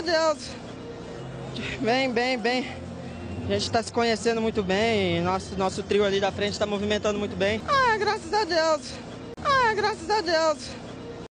a Deus. Bem, bem, bem. A gente está se conhecendo muito bem. Nosso, nosso trio ali da frente está movimentando muito bem. Ah, graças a Deus. Ah, graças a Deus.